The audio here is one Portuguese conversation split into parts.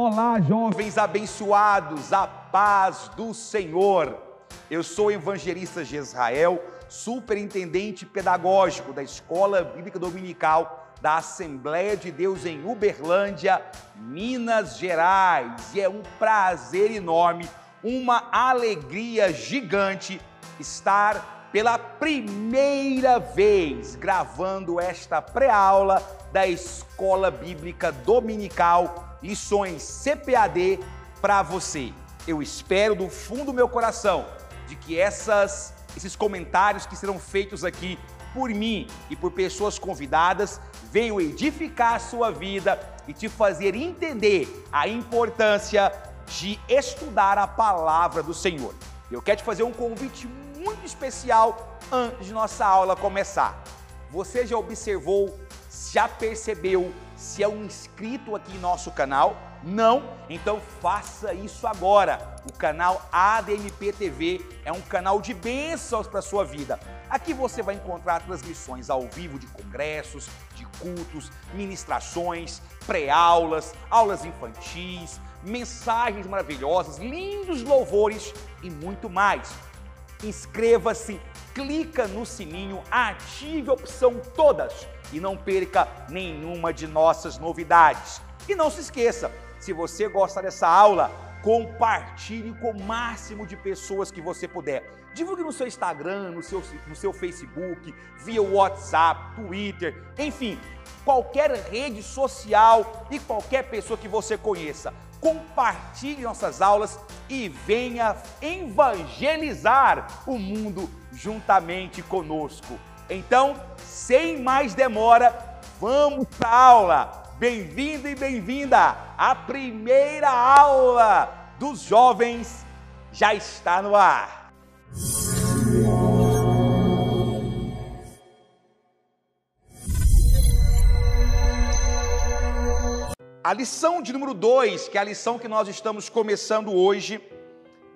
Olá, jovens abençoados, a paz do Senhor. Eu sou evangelista Gesrael, superintendente pedagógico da Escola Bíblica Dominical da Assembleia de Deus em Uberlândia, Minas Gerais. E é um prazer enorme, uma alegria gigante estar pela primeira vez gravando esta pré-aula da Escola Bíblica Dominical lições CPAD para você. Eu espero do fundo do meu coração de que essas, esses comentários que serão feitos aqui por mim e por pessoas convidadas venham edificar a sua vida e te fazer entender a importância de estudar a palavra do Senhor. Eu quero te fazer um convite muito especial antes de nossa aula começar. Você já observou, já percebeu se é um inscrito aqui em nosso canal? Não? Então faça isso agora. O canal ADMP TV é um canal de bênçãos para a sua vida. Aqui você vai encontrar transmissões ao vivo de congressos, de cultos, ministrações, pré-aulas, aulas infantis, mensagens maravilhosas, lindos louvores e muito mais. Inscreva-se, clica no sininho, ative a opção todas e não perca nenhuma de nossas novidades. E não se esqueça, se você gosta dessa aula, compartilhe com o máximo de pessoas que você puder. Divulgue no seu Instagram, no seu, no seu Facebook, via WhatsApp, Twitter, enfim, qualquer rede social e qualquer pessoa que você conheça. Compartilhe nossas aulas e venha evangelizar o mundo juntamente conosco. Então, sem mais demora, vamos para a aula. Bem-vindo e bem-vinda! A primeira aula dos jovens já está no ar. A lição de número 2, que é a lição que nós estamos começando hoje,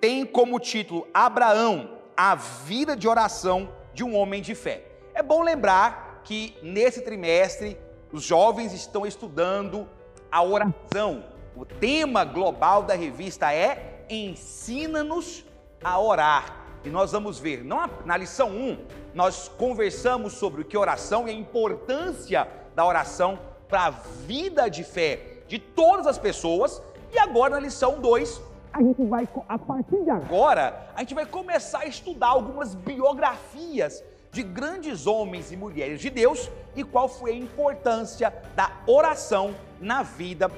tem como título Abraão, a vida de oração de um homem de fé. É bom lembrar que nesse trimestre os jovens estão estudando a oração. O tema global da revista é Ensina-nos a orar. E nós vamos ver, na lição 1, nós conversamos sobre o que oração e a importância da oração para a vida de fé de todas as pessoas. E agora na lição 2, a gente vai, a partir de agora, a gente vai começar a estudar algumas biografias de grandes homens e mulheres de Deus e qual foi a importância da oração na vida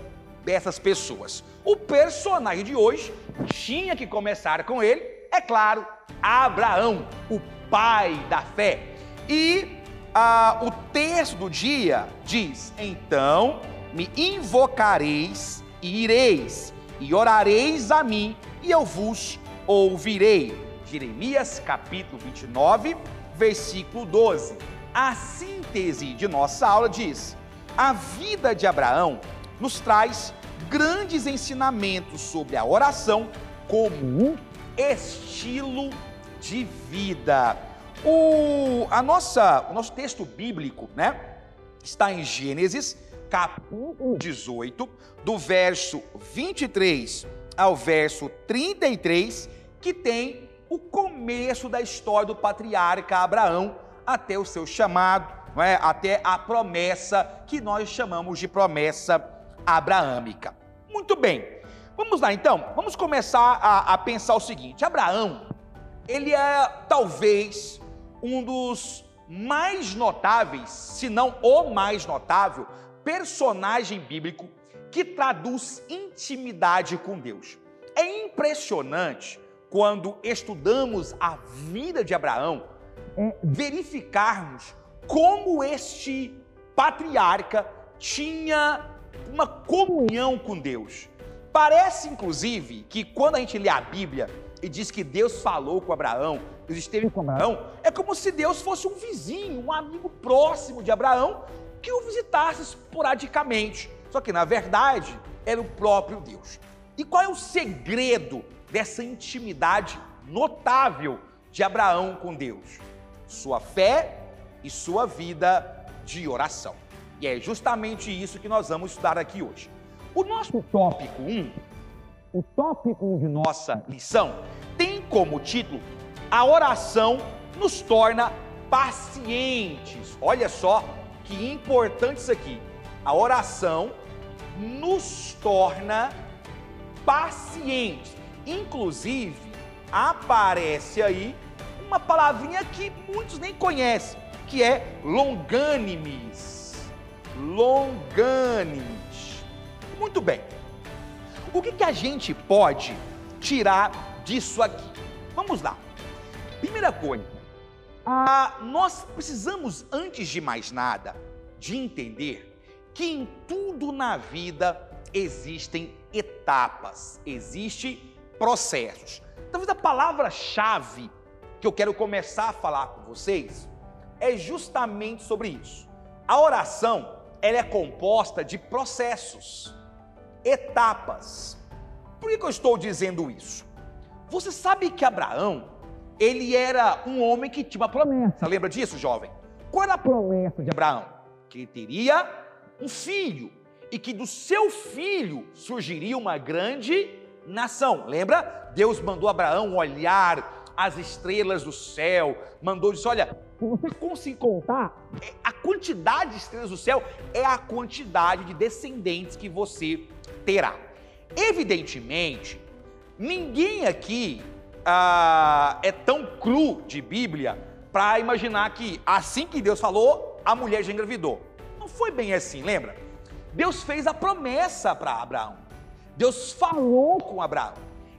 dessas pessoas. O personagem de hoje tinha que começar com ele, é claro, Abraão, o pai da fé. E ah, o texto do dia diz: Então me invocareis e ireis, e orareis a mim, e eu vos ouvirei. Jeremias capítulo 29, versículo 12. A síntese de nossa aula diz: a vida de Abraão nos traz grandes ensinamentos sobre a oração como estilo de vida. O, a nossa, o nosso texto bíblico, né, está em Gênesis, capítulo 18, do verso 23 ao verso 33, que tem o começo da história do patriarca Abraão até o seu chamado, é? até a promessa que nós chamamos de promessa abraâmica. Muito bem, vamos lá então, vamos começar a, a pensar o seguinte: Abraão, ele é talvez um dos mais notáveis, se não o mais notável, personagem bíblico que traduz intimidade com Deus. É impressionante quando estudamos a vida de Abraão, é verificarmos como este patriarca tinha uma comunhão com Deus. Parece, inclusive, que quando a gente lê a Bíblia e diz que Deus falou com Abraão, Deus esteve com Abraão, é como se Deus fosse um vizinho, um amigo próximo de Abraão, que o visitasse esporadicamente. Só que, na verdade, era o próprio Deus. E qual é o segredo dessa intimidade notável de Abraão com Deus, sua fé e sua vida de oração. E é justamente isso que nós vamos estudar aqui hoje. O nosso tópico 1, o tópico 1 de nossa lição, tem como título A oração nos torna pacientes. Olha só que importante isso aqui. A oração nos torna pacientes. Inclusive, aparece aí uma palavrinha que muitos nem conhecem, que é longânimes. Longânimes. Muito bem. O que, que a gente pode tirar disso aqui? Vamos lá. Primeira coisa, ah, nós precisamos, antes de mais nada, de entender que em tudo na vida existem etapas, existem processos. Talvez a palavra-chave que eu quero começar a falar com vocês é justamente sobre isso. A oração, ela é composta de processos, etapas. Por que, que eu estou dizendo isso? Você sabe que Abraão, ele era um homem que tinha uma promessa. Lembra disso, jovem? Qual era a promessa de Abraão? Que ele teria um filho e que do seu filho surgiria uma grande nação. Lembra? Deus mandou Abraão olhar as estrelas do céu, mandou disse: Olha, se você conseguir contar, é, a quantidade de estrelas do céu é a quantidade de descendentes que você terá. Evidentemente, ninguém aqui ah, é tão cru de Bíblia para imaginar que assim que Deus falou, a mulher já engravidou. Não foi bem assim, lembra? Deus fez a promessa para Abraão. Deus falou com Abraão.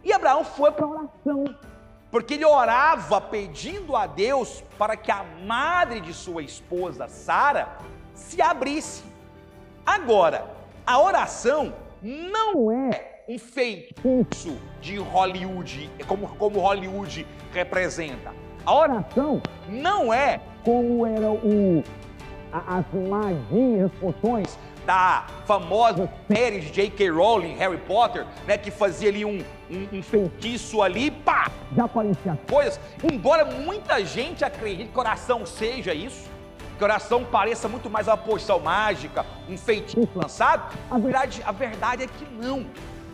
E Abraão foi para a oração. Porque ele orava pedindo a Deus para que a madre de sua esposa, Sara, se abrisse. Agora, a oração não é um feitiço de Hollywood, como, como Hollywood representa. A oração não é como era o, as magias, as poções da famosa série de J.K. Rowling, Harry Potter, né, que fazia ali um, um, um feitiço ali, pá, já aparecia as coisas. Embora muita gente acredite que oração seja isso, que oração pareça muito mais uma poção mágica, um feitiço lançado, a verdade, a verdade é que não.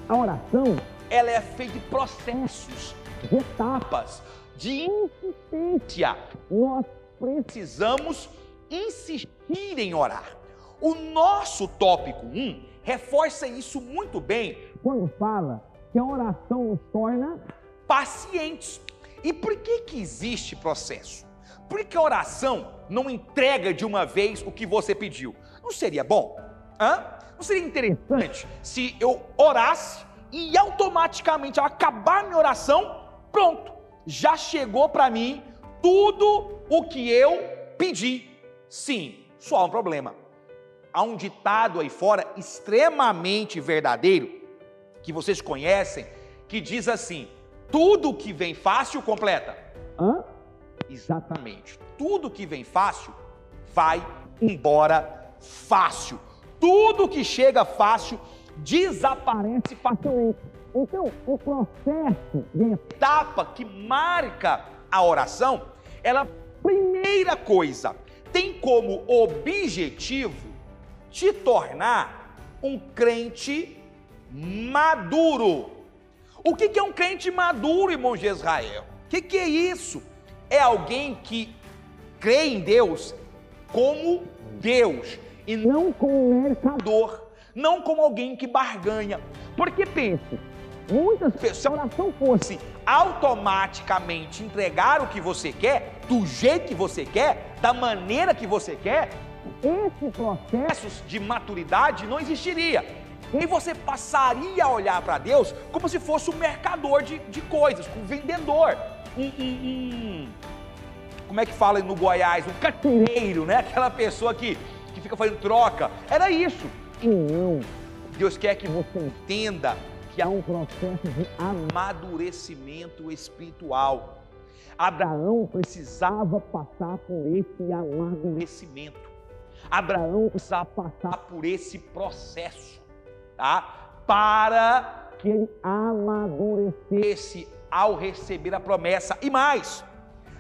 A oração, ela é feita de processos, de etapas, de insistência. Nós precisamos insistir em orar. O nosso tópico 1 reforça isso muito bem quando fala que a oração nos torna pacientes. E por que que existe processo? Por que a oração não entrega de uma vez o que você pediu? Não seria bom? Hã? Não seria interessante se eu orasse e automaticamente ao acabar minha oração, pronto, já chegou para mim tudo o que eu pedi. Sim, só há um problema. Há um ditado aí fora extremamente verdadeiro que vocês conhecem que diz assim: tudo que vem fácil completa. Hã? Exatamente. Tudo que vem fácil vai embora fácil tudo que chega fácil desaparece facilmente. Então, o processo de etapa que marca a oração, ela, primeira coisa, tem como objetivo te tornar um crente maduro. O que é um crente maduro, irmão de Israel? O que é isso? É alguém que crê em Deus como Deus e não como um mercador, não como alguém que barganha. Porque pense, muitas pessoas, se a oração fosse automaticamente entregar o que você quer, do jeito que você quer, da maneira que você quer, esse processo de maturidade não existiria. E você passaria a olhar para Deus como se fosse um mercador de, de coisas, um vendedor, um, um, um, como é que fala no Goiás, um carteiro, né? Aquela pessoa que fica fazendo troca. Era isso. E não. Deus quer que você entenda que há um processo de amadurecimento espiritual. Abraão precisava passar por esse amadurecimento. Abraão precisava passar por esse processo, tá? Para que ele amadurecesse ao receber a promessa. E mais,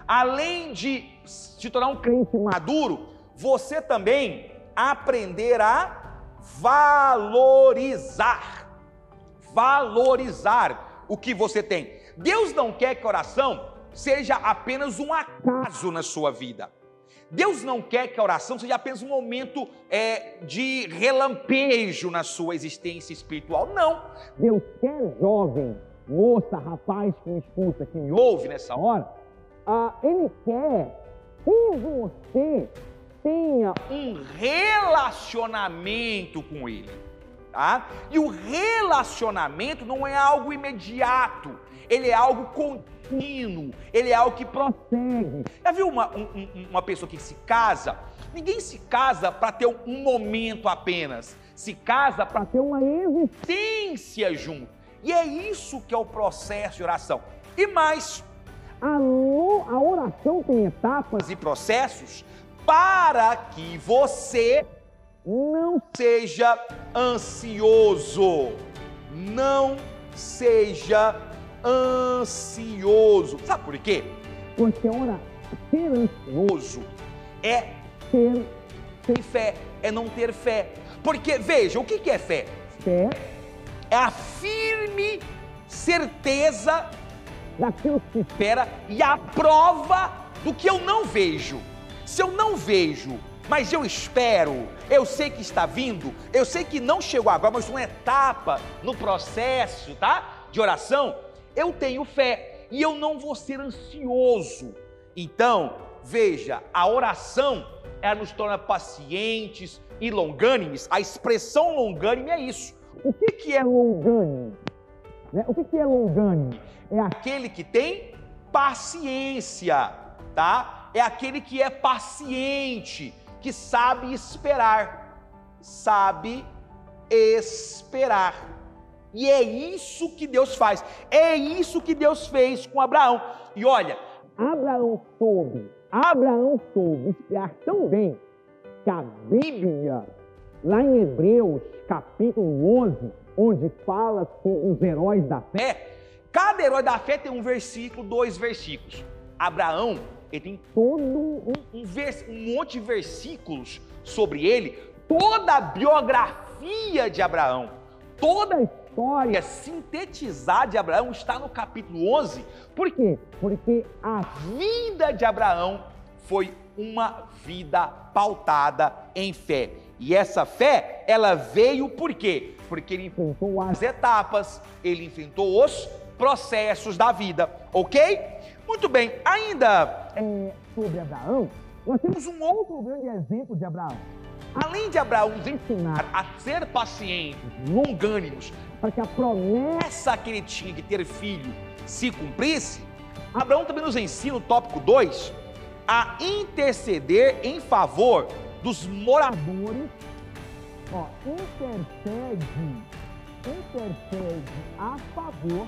além de se tornar um crente maduro, você também aprender a valorizar. Valorizar o que você tem. Deus não quer que oração seja apenas um acaso na sua vida. Deus não quer que a oração seja apenas um momento é, de relampejo na sua existência espiritual. Não. Deus quer jovem, moça, rapaz que me escuta, que me ouve nessa hora. Ah, ele quer que você tenha um relacionamento com Ele. Tá? E o relacionamento não é algo imediato, ele é algo contínuo, ele é algo que prossegue. Já viu uma, um, uma pessoa que se casa? Ninguém se casa para ter um momento apenas, se casa para ter uma existência junto. E é isso que é o processo de oração. E mais, a, a oração tem etapas e processos para que você não seja ansioso. Não seja ansioso. Sabe por quê? Porque ora, ser ansioso é ter, ter fé, é não ter fé. Porque, veja, o que é fé? Fé é a firme certeza daquilo que espera e a prova do que eu não vejo. Se eu não vejo, mas eu espero, eu sei que está vindo, eu sei que não chegou agora, mas uma etapa no processo, tá? De oração, eu tenho fé e eu não vou ser ansioso. Então, veja, a oração ela nos torna pacientes e longânimes. A expressão longânime é isso. O que, que é longânime? Né? O que, que é longânime? É aquele que tem paciência, tá? é aquele que é paciente, que sabe esperar. Sabe esperar. E é isso que Deus faz. É isso que Deus fez com Abraão. E olha, Abraão soube, Abraão soube esperar tão bem que a Bíblia, lá em Hebreus, capítulo 11, onde fala sobre os heróis da fé, cada herói da fé tem um versículo, dois versículos. Abraão ele tem todo um, um, vers, um monte de versículos sobre ele, toda a biografia de Abraão, toda a história sintetizada de Abraão está no capítulo 11. Por quê? Porque a vida de Abraão foi uma vida pautada em fé. E essa fé, ela veio por quê? Porque ele enfrentou as etapas, ele enfrentou os processos da vida, ok? Muito bem, ainda é, sobre Abraão, nós temos um outro grande exemplo de Abraão. Além de Abraão nos ensinar a ser pacientes, longânimos, para que a promessa que ele tinha de ter filho se cumprisse, Abraão também nos ensina, no tópico 2, a interceder em favor dos moradores. Ó, intercede, intercede a favor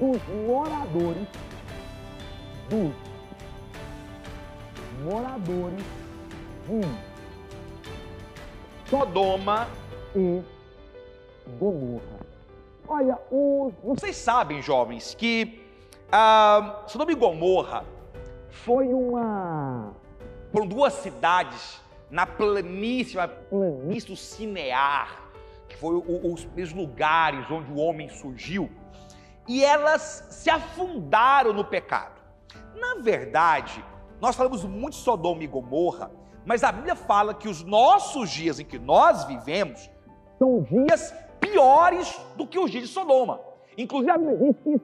dos moradores. Dos moradores. De Sodoma e Gomorra. Olha, vocês sabem, jovens, que ah, Sodoma e Gomorra foi uma. Foram duas cidades na planície, na planície do Cinear, que foi o, os primeiros lugares onde o homem surgiu, e elas se afundaram no pecado. Na verdade, nós falamos muito de Sodoma e Gomorra, mas a Bíblia fala que os nossos dias em que nós vivemos são dias piores do que os dias de Sodoma. Inclusive,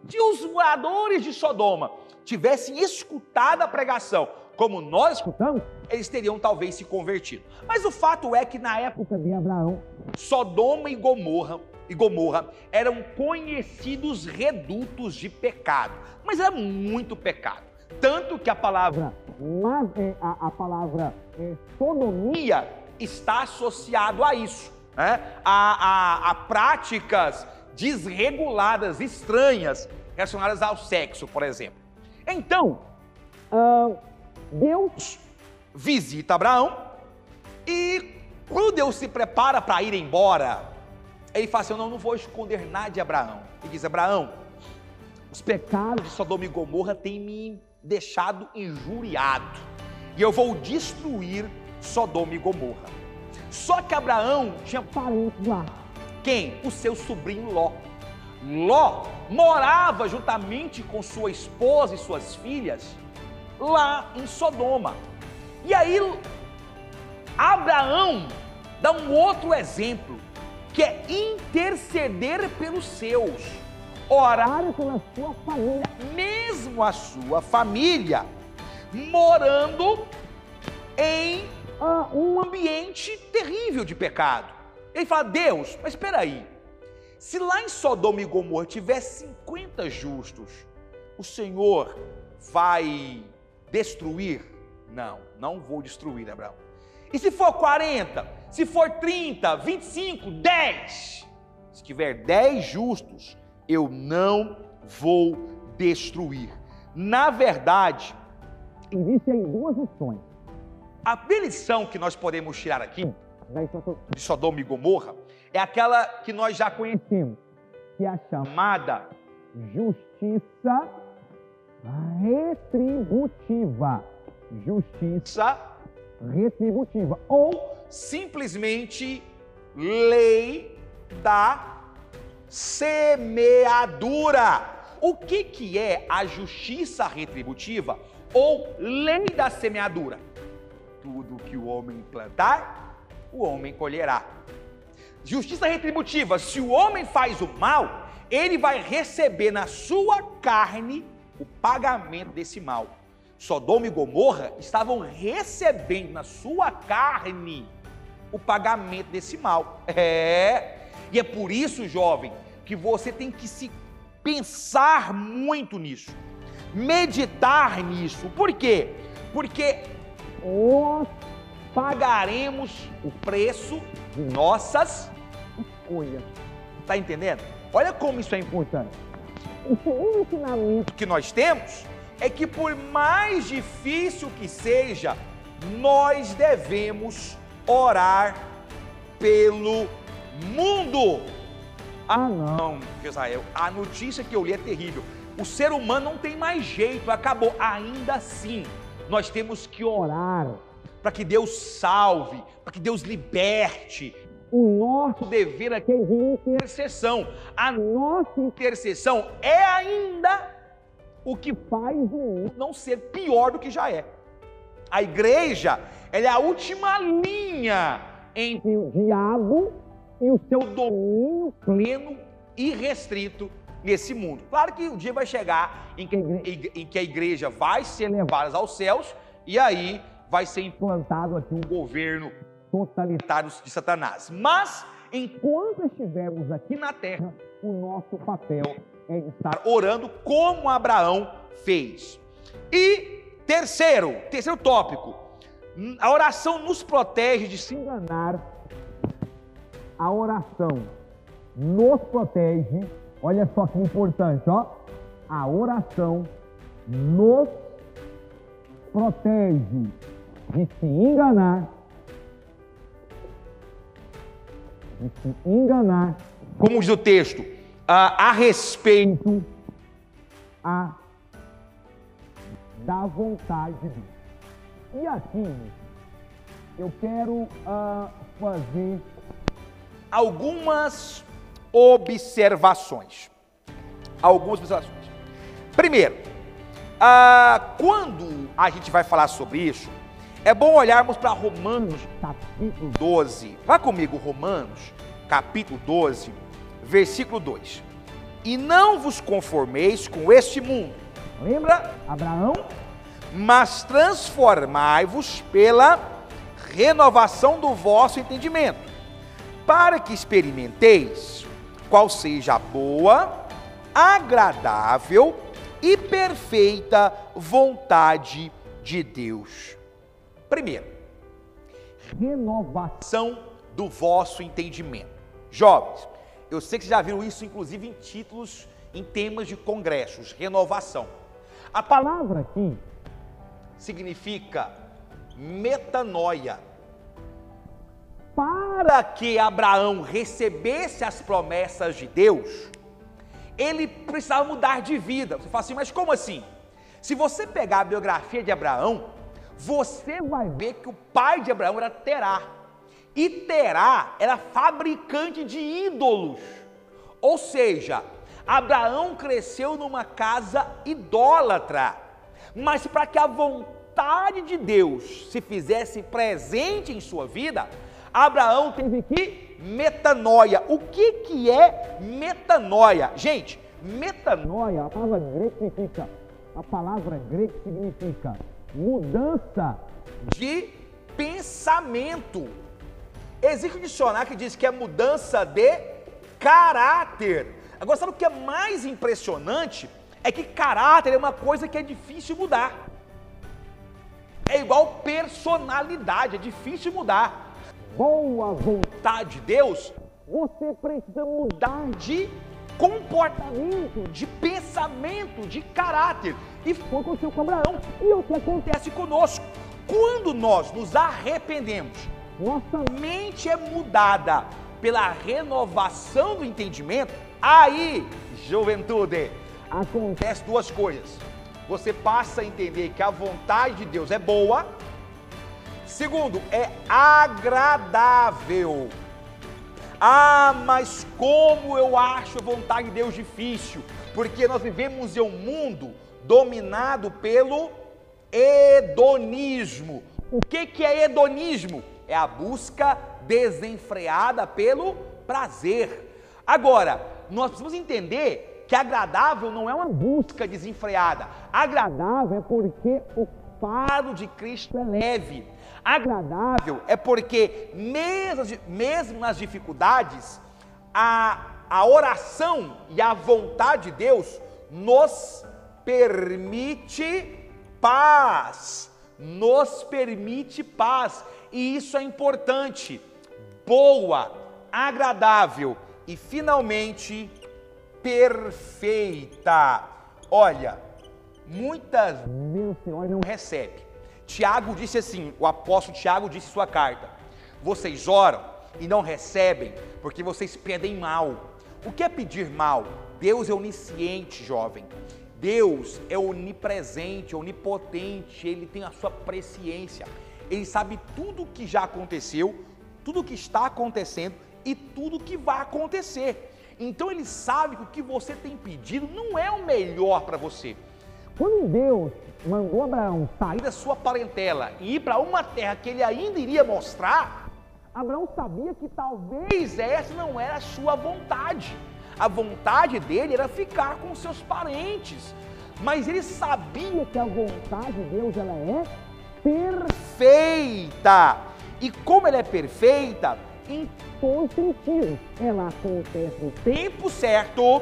se os moradores de Sodoma tivessem escutado a pregação como nós escutamos, eles teriam talvez se convertido. Mas o fato é que na época de Abraão, Sodoma e Gomorra e Gomorra eram conhecidos redutos de pecado, mas era muito pecado. Tanto que a palavra, é, a, a palavra é, sodomia está associado a isso, né? a, a, a práticas desreguladas, estranhas, relacionadas ao sexo, por exemplo. Então, uh, Deus visita Abraão e quando Deus se prepara para ir embora, ele fala assim: Eu não, não vou esconder nada de Abraão. Ele diz: Abraão, os pecados de Sodoma e Gomorra têm me deixado injuriado, e eu vou destruir Sodoma e Gomorra. Só que Abraão tinha parentes lá. quem? O seu sobrinho Ló. Ló morava juntamente com sua esposa e suas filhas lá em Sodoma. E aí Abraão dá um outro exemplo, que é interceder pelos seus, orar pela sua família, mesmo a sua família, morando em um ambiente terrível de pecado. Ele fala: Deus, mas espera aí. Se lá em Sodoma e Gomorra tiver 50 justos, o Senhor vai destruir? Não, não vou destruir, Abraão. E se for 40? Se for 30, 25, 10? Se tiver 10 justos, eu não vou destruir. Na verdade, existem duas lições. A lição que nós podemos tirar aqui de Sodoma e Gomorra é aquela que nós já conhecemos, que é a chamada justiça retributiva. Justiça retributiva ou simplesmente lei da semeadura. O que, que é a justiça retributiva ou lei da semeadura? Tudo que o homem plantar, o homem colherá. Justiça retributiva: se o homem faz o mal, ele vai receber na sua carne o pagamento desse mal. Sodoma e Gomorra estavam recebendo na sua carne o pagamento desse mal. É. E é por isso, jovem, que você tem que se pensar muito nisso. Meditar nisso. Por quê? Porque nós pagaremos o preço de nossas escolhas. Está entendendo? Olha como isso é importante. O ensinamento que nós temos é que por mais difícil que seja, nós devemos orar pelo mundo. Ah, não, Israel, a notícia que eu li é terrível. O ser humano não tem mais jeito, acabou. Ainda assim, nós temos que orar para que Deus salve, para que Deus liberte. O nosso dever aqui é intercessão. A nossa intercessão é ainda o que faz o mundo não ser pior do que já é. A igreja, ela é a última linha entre o diabo e o seu domínio pleno e restrito nesse mundo. Claro que o dia vai chegar em que, em que a igreja vai ser levada aos céus e aí vai ser implantado aqui um governo totalitário de Satanás. Mas enquanto estivermos aqui na terra, o nosso papel é estar orando como Abraão fez. E terceiro, terceiro tópico, a oração nos protege de se enganar. A oração nos protege. Olha só que importante, ó. A oração nos protege de se enganar. De se enganar. Como diz o texto, a, a respeito a, da vontade de Deus. E aqui eu quero uh, fazer algumas observações. Algumas observações. Primeiro, uh, quando a gente vai falar sobre isso, é bom olharmos para Romanos capítulo 12. Vá comigo, Romanos capítulo 12 versículo 2. E não vos conformeis com este mundo. Lembra, Abraão? Mas transformai-vos pela renovação do vosso entendimento, para que experimenteis qual seja a boa, agradável e perfeita vontade de Deus. Primeiro, renovação do vosso entendimento. Jovens, eu sei que vocês já viram isso, inclusive, em títulos, em temas de congressos, renovação. A palavra aqui significa metanoia. Para que Abraão recebesse as promessas de Deus, ele precisava mudar de vida. Você fala assim, mas como assim? Se você pegar a biografia de Abraão, você vai ver que o pai de Abraão era Terá. E Terá era fabricante de ídolos. Ou seja, Abraão cresceu numa casa idólatra. Mas para que a vontade de Deus se fizesse presente em sua vida, Abraão teve que metanoia. O que, que é metanoia? Gente, metanoia, a palavra grega significa, a palavra grega significa mudança de pensamento. Existe um dicionário que diz que é mudança de caráter. Agora, sabe o que é mais impressionante? É que caráter é uma coisa que é difícil mudar. É igual personalidade, é difícil mudar. Boa vontade de Deus, você precisa mudar de comportamento, de pensamento, de caráter. E foi aconteceu com Abraão. E é o que acontece conosco? Quando nós nos arrependemos, nossa mente é mudada pela renovação do entendimento, aí, juventude, acontece duas coisas. Você passa a entender que a vontade de Deus é boa. Segundo, é agradável. Ah, mas como eu acho a vontade de Deus difícil? Porque nós vivemos em um mundo dominado pelo hedonismo. O que, que é hedonismo? É a busca desenfreada pelo prazer. Agora, nós precisamos entender que agradável não é uma busca desenfreada. Agradável é porque o fardo de Cristo é leve. Agradável é porque, mesmo, nas dificuldades, a, a oração e a vontade de Deus nos permite paz. Nos permite paz. E isso é importante. Boa, agradável e finalmente perfeita. Olha, muitas vezes não recebe. Tiago disse assim, o apóstolo Tiago disse em sua carta: Vocês oram e não recebem porque vocês pedem mal. O que é pedir mal? Deus é onisciente, jovem. Deus é onipresente, onipotente, ele tem a sua presciência. Ele sabe tudo o que já aconteceu, tudo o que está acontecendo e tudo o que vai acontecer. Então ele sabe que o que você tem pedido não é o melhor para você. Quando Deus mandou Abraão sair da sua parentela e ir para uma terra que ele ainda iria mostrar, Abraão sabia que talvez essa não era a sua vontade. A vontade dele era ficar com seus parentes. Mas ele sabia que a vontade de Deus ela é perfeita. E como ela é perfeita, em todos os sentidos, ela acontece no tempo certo.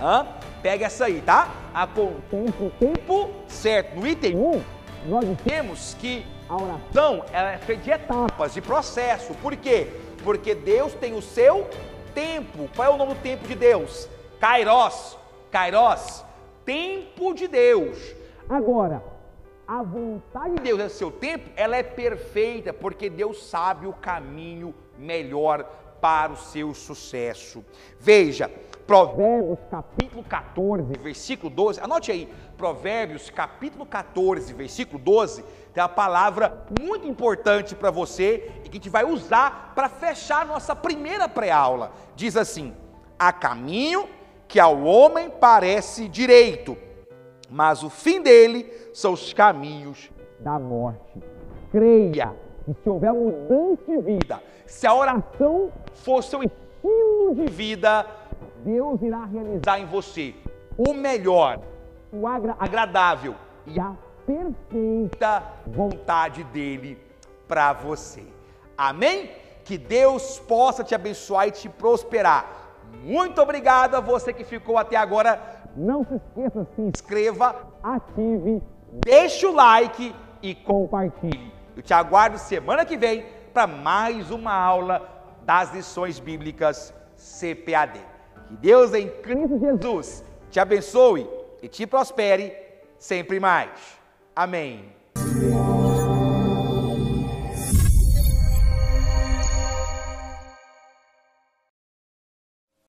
Hã? Pega essa aí, tá? Acontece no tempo certo. No item 1, nós temos que a oração ela é feita de etapas, de processo. Por quê? Porque Deus tem o seu tempo. Qual é o nome do tempo de Deus? Kairos. Kairos. Tempo de Deus. Agora, a vontade de Deus é seu tempo, ela é perfeita, porque Deus sabe o caminho melhor para o seu sucesso. Veja, Provérbios capítulo 14, versículo 12. Anote aí, Provérbios capítulo 14, versículo 12, tem uma palavra muito importante para você e que a gente vai usar para fechar nossa primeira pré-aula. Diz assim: há caminho que ao homem parece direito, mas o fim dele são os caminhos da morte. Creia se houver mudança de vida, se a oração for seu estilo de vida, Deus irá realizar em você o melhor, o agra agradável e a perfeita vontade dele para você. Amém? Que Deus possa te abençoar e te prosperar. Muito obrigado a você que ficou até agora. Não se esqueça, se inscreva, ative, deixe o like e compartilhe. Eu te aguardo semana que vem para mais uma aula das lições bíblicas CPAD. Que Deus em Cristo Jesus te abençoe e te prospere sempre mais. Amém.